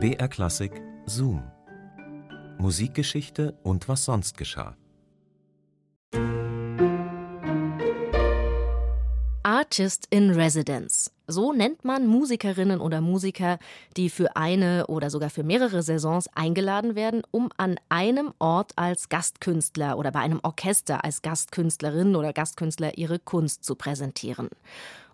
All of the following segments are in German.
BR Klassik Zoom. Musikgeschichte und was sonst geschah. Artist in Residence. So nennt man Musikerinnen oder Musiker, die für eine oder sogar für mehrere Saisons eingeladen werden, um an einem Ort als Gastkünstler oder bei einem Orchester als Gastkünstlerin oder Gastkünstler ihre Kunst zu präsentieren.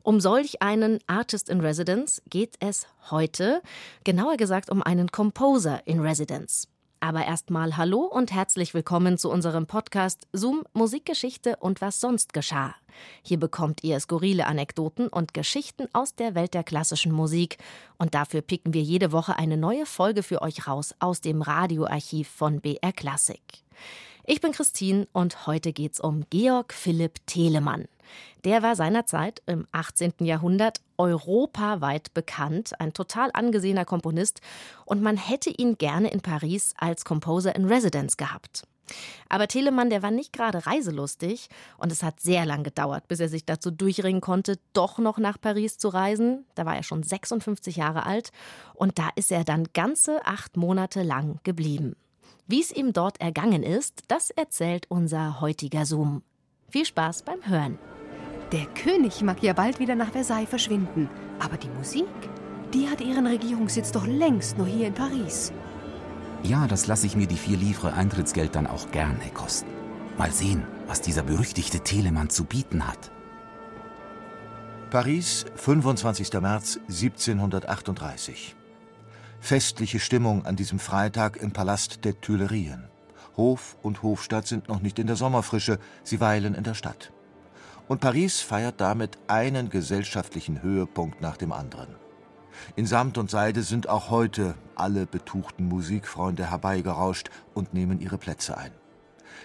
Um solch einen Artist in Residence geht es heute, genauer gesagt um einen Composer in Residence. Aber erstmal Hallo und herzlich willkommen zu unserem Podcast Zoom Musikgeschichte und was sonst geschah. Hier bekommt ihr skurrile Anekdoten und Geschichten aus der Welt der klassischen Musik. Und dafür picken wir jede Woche eine neue Folge für euch raus aus dem Radioarchiv von BR Classic. Ich bin Christine und heute geht's um Georg Philipp Telemann. Der war seinerzeit im 18. Jahrhundert europaweit bekannt, ein total angesehener Komponist und man hätte ihn gerne in Paris als Composer in Residence gehabt. Aber Telemann, der war nicht gerade reiselustig und es hat sehr lang gedauert, bis er sich dazu durchringen konnte, doch noch nach Paris zu reisen. Da war er schon 56 Jahre alt und da ist er dann ganze acht Monate lang geblieben. Wie es ihm dort ergangen ist, das erzählt unser heutiger Zoom. Viel Spaß beim Hören. Der König mag ja bald wieder nach Versailles verschwinden. Aber die Musik, die hat ihren Regierungssitz doch längst nur hier in Paris. Ja, das lasse ich mir die vier Livre Eintrittsgeld dann auch gerne kosten. Mal sehen, was dieser berüchtigte Telemann zu bieten hat. Paris, 25. März 1738. Festliche Stimmung an diesem Freitag im Palast der Tuilerien. Hof und Hofstadt sind noch nicht in der Sommerfrische, sie weilen in der Stadt. Und Paris feiert damit einen gesellschaftlichen Höhepunkt nach dem anderen. In Samt und Seide sind auch heute alle betuchten Musikfreunde herbeigerauscht und nehmen ihre Plätze ein.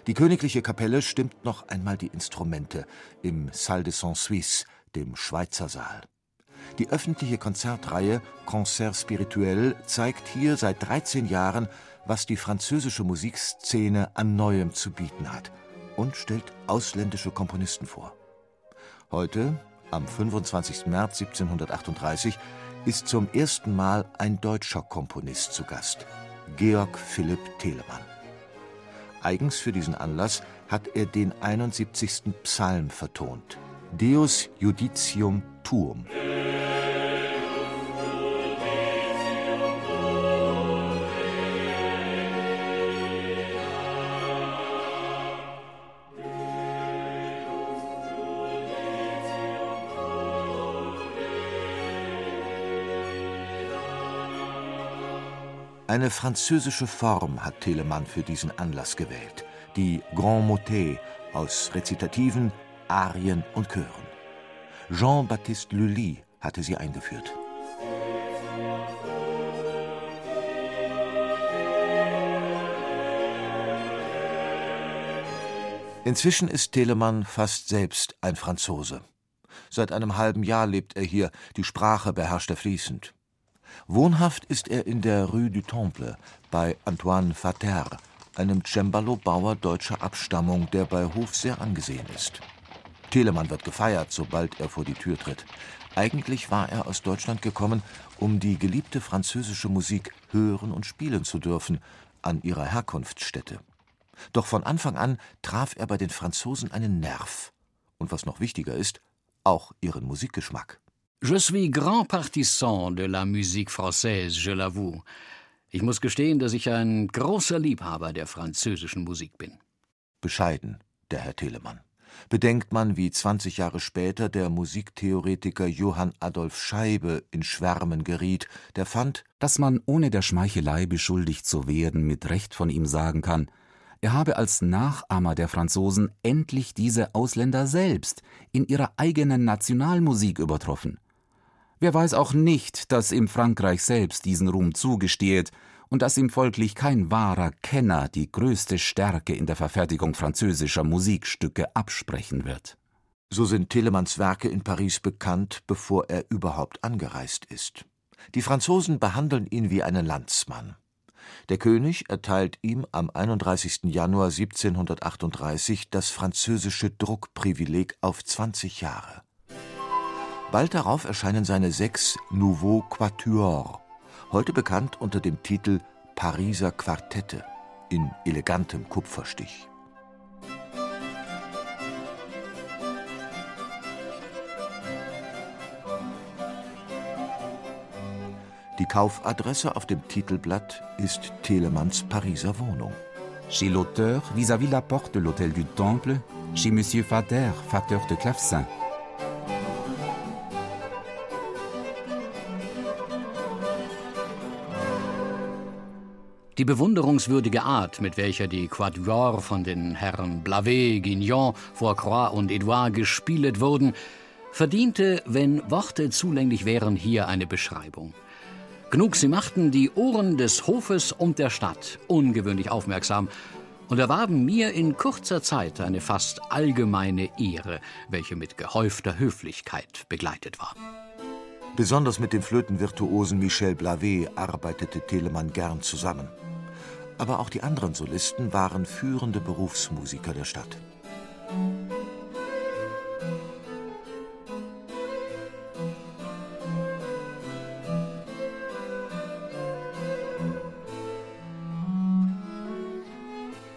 Die königliche Kapelle stimmt noch einmal die Instrumente im Salle de Saint Suisse, dem Schweizer Saal. Die öffentliche Konzertreihe Concert Spirituel zeigt hier seit 13 Jahren, was die französische Musikszene an Neuem zu bieten hat und stellt ausländische Komponisten vor. Heute, am 25. März 1738, ist zum ersten Mal ein deutscher Komponist zu Gast, Georg Philipp Telemann. Eigens für diesen Anlass hat er den 71. Psalm vertont, Deus Judicium Tuum. Eine französische Form hat Telemann für diesen Anlass gewählt, die Grand Motet aus Rezitativen, Arien und Chören. Jean-Baptiste Lully hatte sie eingeführt. Inzwischen ist Telemann fast selbst ein Franzose. Seit einem halben Jahr lebt er hier, die Sprache beherrscht er fließend. Wohnhaft ist er in der Rue du Temple bei Antoine Vater, einem Cembalo-Bauer deutscher Abstammung, der bei Hof sehr angesehen ist. Telemann wird gefeiert, sobald er vor die Tür tritt. Eigentlich war er aus Deutschland gekommen, um die geliebte französische Musik hören und spielen zu dürfen, an ihrer Herkunftsstätte. Doch von Anfang an traf er bei den Franzosen einen Nerv. Und was noch wichtiger ist, auch ihren Musikgeschmack. Je suis grand partisan de la musique française, je l'avoue. Ich muss gestehen, dass ich ein großer Liebhaber der französischen Musik bin. Bescheiden, der Herr Telemann. Bedenkt man, wie 20 Jahre später der Musiktheoretiker Johann Adolf Scheibe in Schwärmen geriet, der fand, dass man ohne der Schmeichelei beschuldigt zu werden mit Recht von ihm sagen kann, er habe als Nachahmer der Franzosen endlich diese Ausländer selbst in ihrer eigenen Nationalmusik übertroffen. Wer weiß auch nicht, dass ihm Frankreich selbst diesen Ruhm zugesteht und dass ihm folglich kein wahrer Kenner die größte Stärke in der Verfertigung französischer Musikstücke absprechen wird. So sind Telemanns Werke in Paris bekannt, bevor er überhaupt angereist ist. Die Franzosen behandeln ihn wie einen Landsmann. Der König erteilt ihm am 31. Januar 1738 das französische Druckprivileg auf 20 Jahre. Bald darauf erscheinen seine sechs Nouveaux Quatuors, heute bekannt unter dem Titel Pariser Quartette in elegantem Kupferstich. Die Kaufadresse auf dem Titelblatt ist Telemanns Pariser Wohnung. Chez l'auteur, vis-à-vis la porte de l'hôtel du Temple, chez Monsieur Fader, facteur de clavecin. Die bewunderungswürdige Art, mit welcher die Quatuor von den Herren Blavet, Guignon, Fourcroy und Edouard gespielt wurden, verdiente, wenn Worte zulänglich wären, hier eine Beschreibung. Genug, sie machten die Ohren des Hofes und der Stadt ungewöhnlich aufmerksam und erwarben mir in kurzer Zeit eine fast allgemeine Ehre, welche mit gehäufter Höflichkeit begleitet war. Besonders mit dem Flötenvirtuosen Michel Blavet arbeitete Telemann gern zusammen aber auch die anderen Solisten waren führende Berufsmusiker der Stadt.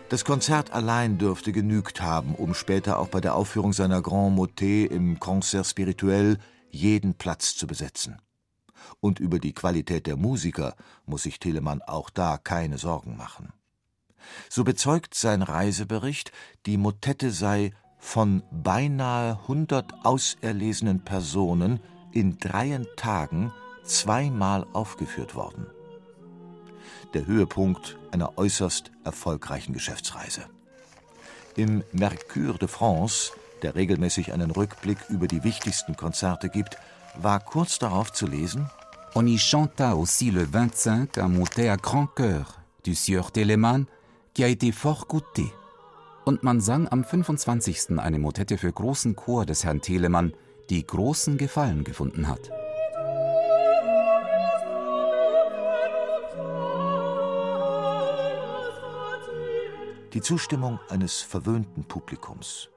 Das Konzert allein dürfte genügt haben, um später auch bei der Aufführung seiner Grand Motet im Concert Spirituel jeden Platz zu besetzen und über die Qualität der Musiker muss sich Telemann auch da keine Sorgen machen. So bezeugt sein Reisebericht, die Motette sei von beinahe hundert auserlesenen Personen in dreien Tagen zweimal aufgeführt worden. Der Höhepunkt einer äußerst erfolgreichen Geschäftsreise. Im Mercure de France, der regelmäßig einen Rückblick über die wichtigsten Konzerte gibt, war kurz darauf zu lesen On y chanta aussi le 25 un motet à grand cœur du Sieur Telemann, qui a été fort goûté. Und man sang am 25. eine Motette für großen Chor des Herrn Telemann, die großen Gefallen gefunden hat. Die Zustimmung eines verwöhnten Publikums.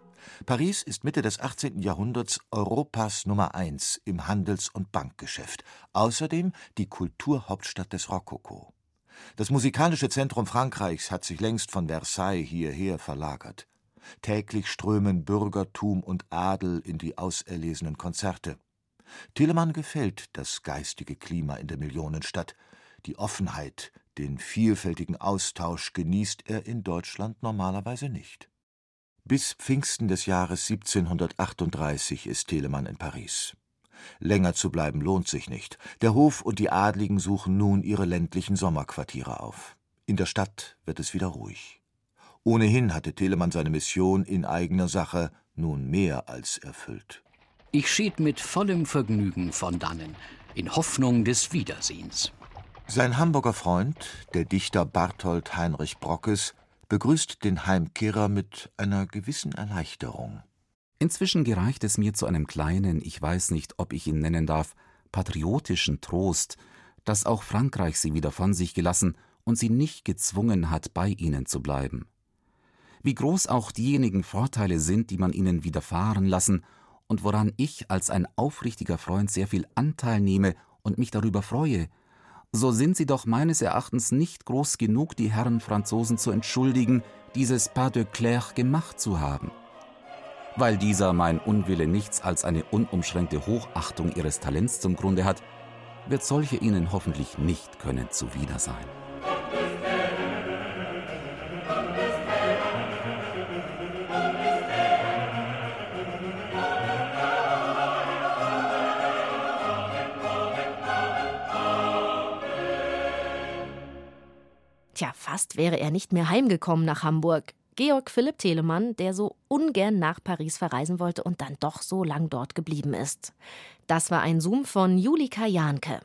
Paris ist Mitte des 18. Jahrhunderts Europas Nummer eins im Handels- und Bankgeschäft, außerdem die Kulturhauptstadt des Rokoko. Das musikalische Zentrum Frankreichs hat sich längst von Versailles hierher verlagert. Täglich strömen Bürgertum und Adel in die auserlesenen Konzerte. Telemann gefällt das geistige Klima in der Millionenstadt. Die Offenheit, den vielfältigen Austausch genießt er in Deutschland normalerweise nicht. Bis Pfingsten des Jahres 1738 ist Telemann in Paris. Länger zu bleiben lohnt sich nicht. Der Hof und die Adligen suchen nun ihre ländlichen Sommerquartiere auf. In der Stadt wird es wieder ruhig. Ohnehin hatte Telemann seine Mission in eigener Sache nun mehr als erfüllt. Ich schied mit vollem Vergnügen von dannen, in Hoffnung des Wiedersehens. Sein Hamburger Freund, der Dichter Barthold Heinrich Brockes, begrüßt den Heimkehrer mit einer gewissen Erleichterung. Inzwischen gereicht es mir zu einem kleinen, ich weiß nicht, ob ich ihn nennen darf, patriotischen Trost, dass auch Frankreich sie wieder von sich gelassen und sie nicht gezwungen hat, bei ihnen zu bleiben. Wie groß auch diejenigen Vorteile sind, die man ihnen widerfahren lassen und woran ich als ein aufrichtiger Freund sehr viel Anteil nehme und mich darüber freue, so sind sie doch meines Erachtens nicht groß genug, die Herren Franzosen zu entschuldigen, dieses Pas de Clair gemacht zu haben. Weil dieser mein Unwille nichts als eine unumschränkte Hochachtung ihres Talents zum Grunde hat, wird solche ihnen hoffentlich nicht können zuwider sein. Fast wäre er nicht mehr heimgekommen nach Hamburg. Georg Philipp Telemann, der so ungern nach Paris verreisen wollte und dann doch so lang dort geblieben ist. Das war ein Zoom von Julika Jahnke.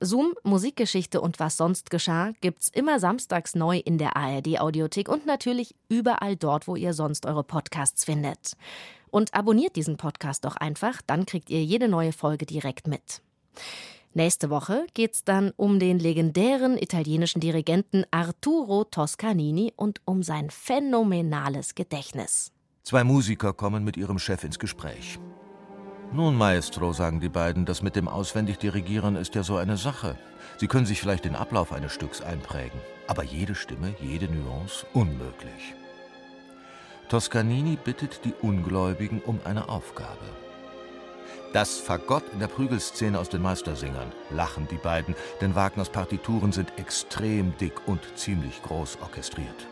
Zoom, Musikgeschichte und was sonst geschah, gibt's immer samstags neu in der ARD Audiothek und natürlich überall dort, wo ihr sonst eure Podcasts findet. Und abonniert diesen Podcast doch einfach, dann kriegt ihr jede neue Folge direkt mit. Nächste Woche geht's dann um den legendären italienischen Dirigenten Arturo Toscanini und um sein phänomenales Gedächtnis. Zwei Musiker kommen mit ihrem Chef ins Gespräch. Nun, Maestro, sagen die beiden, das mit dem auswendig Dirigieren ist ja so eine Sache. Sie können sich vielleicht den Ablauf eines Stücks einprägen, aber jede Stimme, jede Nuance unmöglich. Toscanini bittet die Ungläubigen um eine Aufgabe. Das Fagott in der Prügelszene aus den Meistersingern, lachen die beiden, denn Wagners Partituren sind extrem dick und ziemlich groß orchestriert.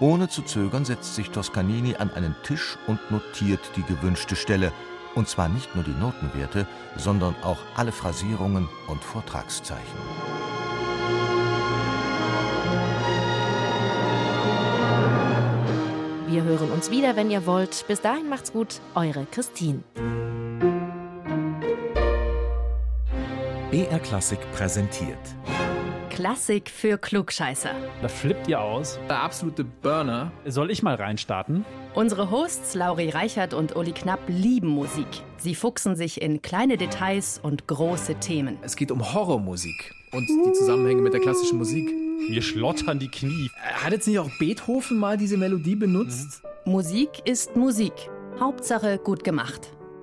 Ohne zu zögern setzt sich Toscanini an einen Tisch und notiert die gewünschte Stelle, und zwar nicht nur die Notenwerte, sondern auch alle Phrasierungen und Vortragszeichen. Wir hören uns wieder, wenn ihr wollt. Bis dahin macht's gut, eure Christine. BR Klassik präsentiert. Klassik für Klugscheißer. Da flippt ihr aus. Der absolute Burner. Soll ich mal reinstarten? Unsere Hosts Lauri Reichert und Uli Knapp lieben Musik. Sie fuchsen sich in kleine Details und große Themen. Es geht um Horrormusik und die Zusammenhänge mit der klassischen Musik. Mir schlottern die Knie. Hat jetzt nicht auch Beethoven mal diese Melodie benutzt? Musik ist Musik. Hauptsache gut gemacht.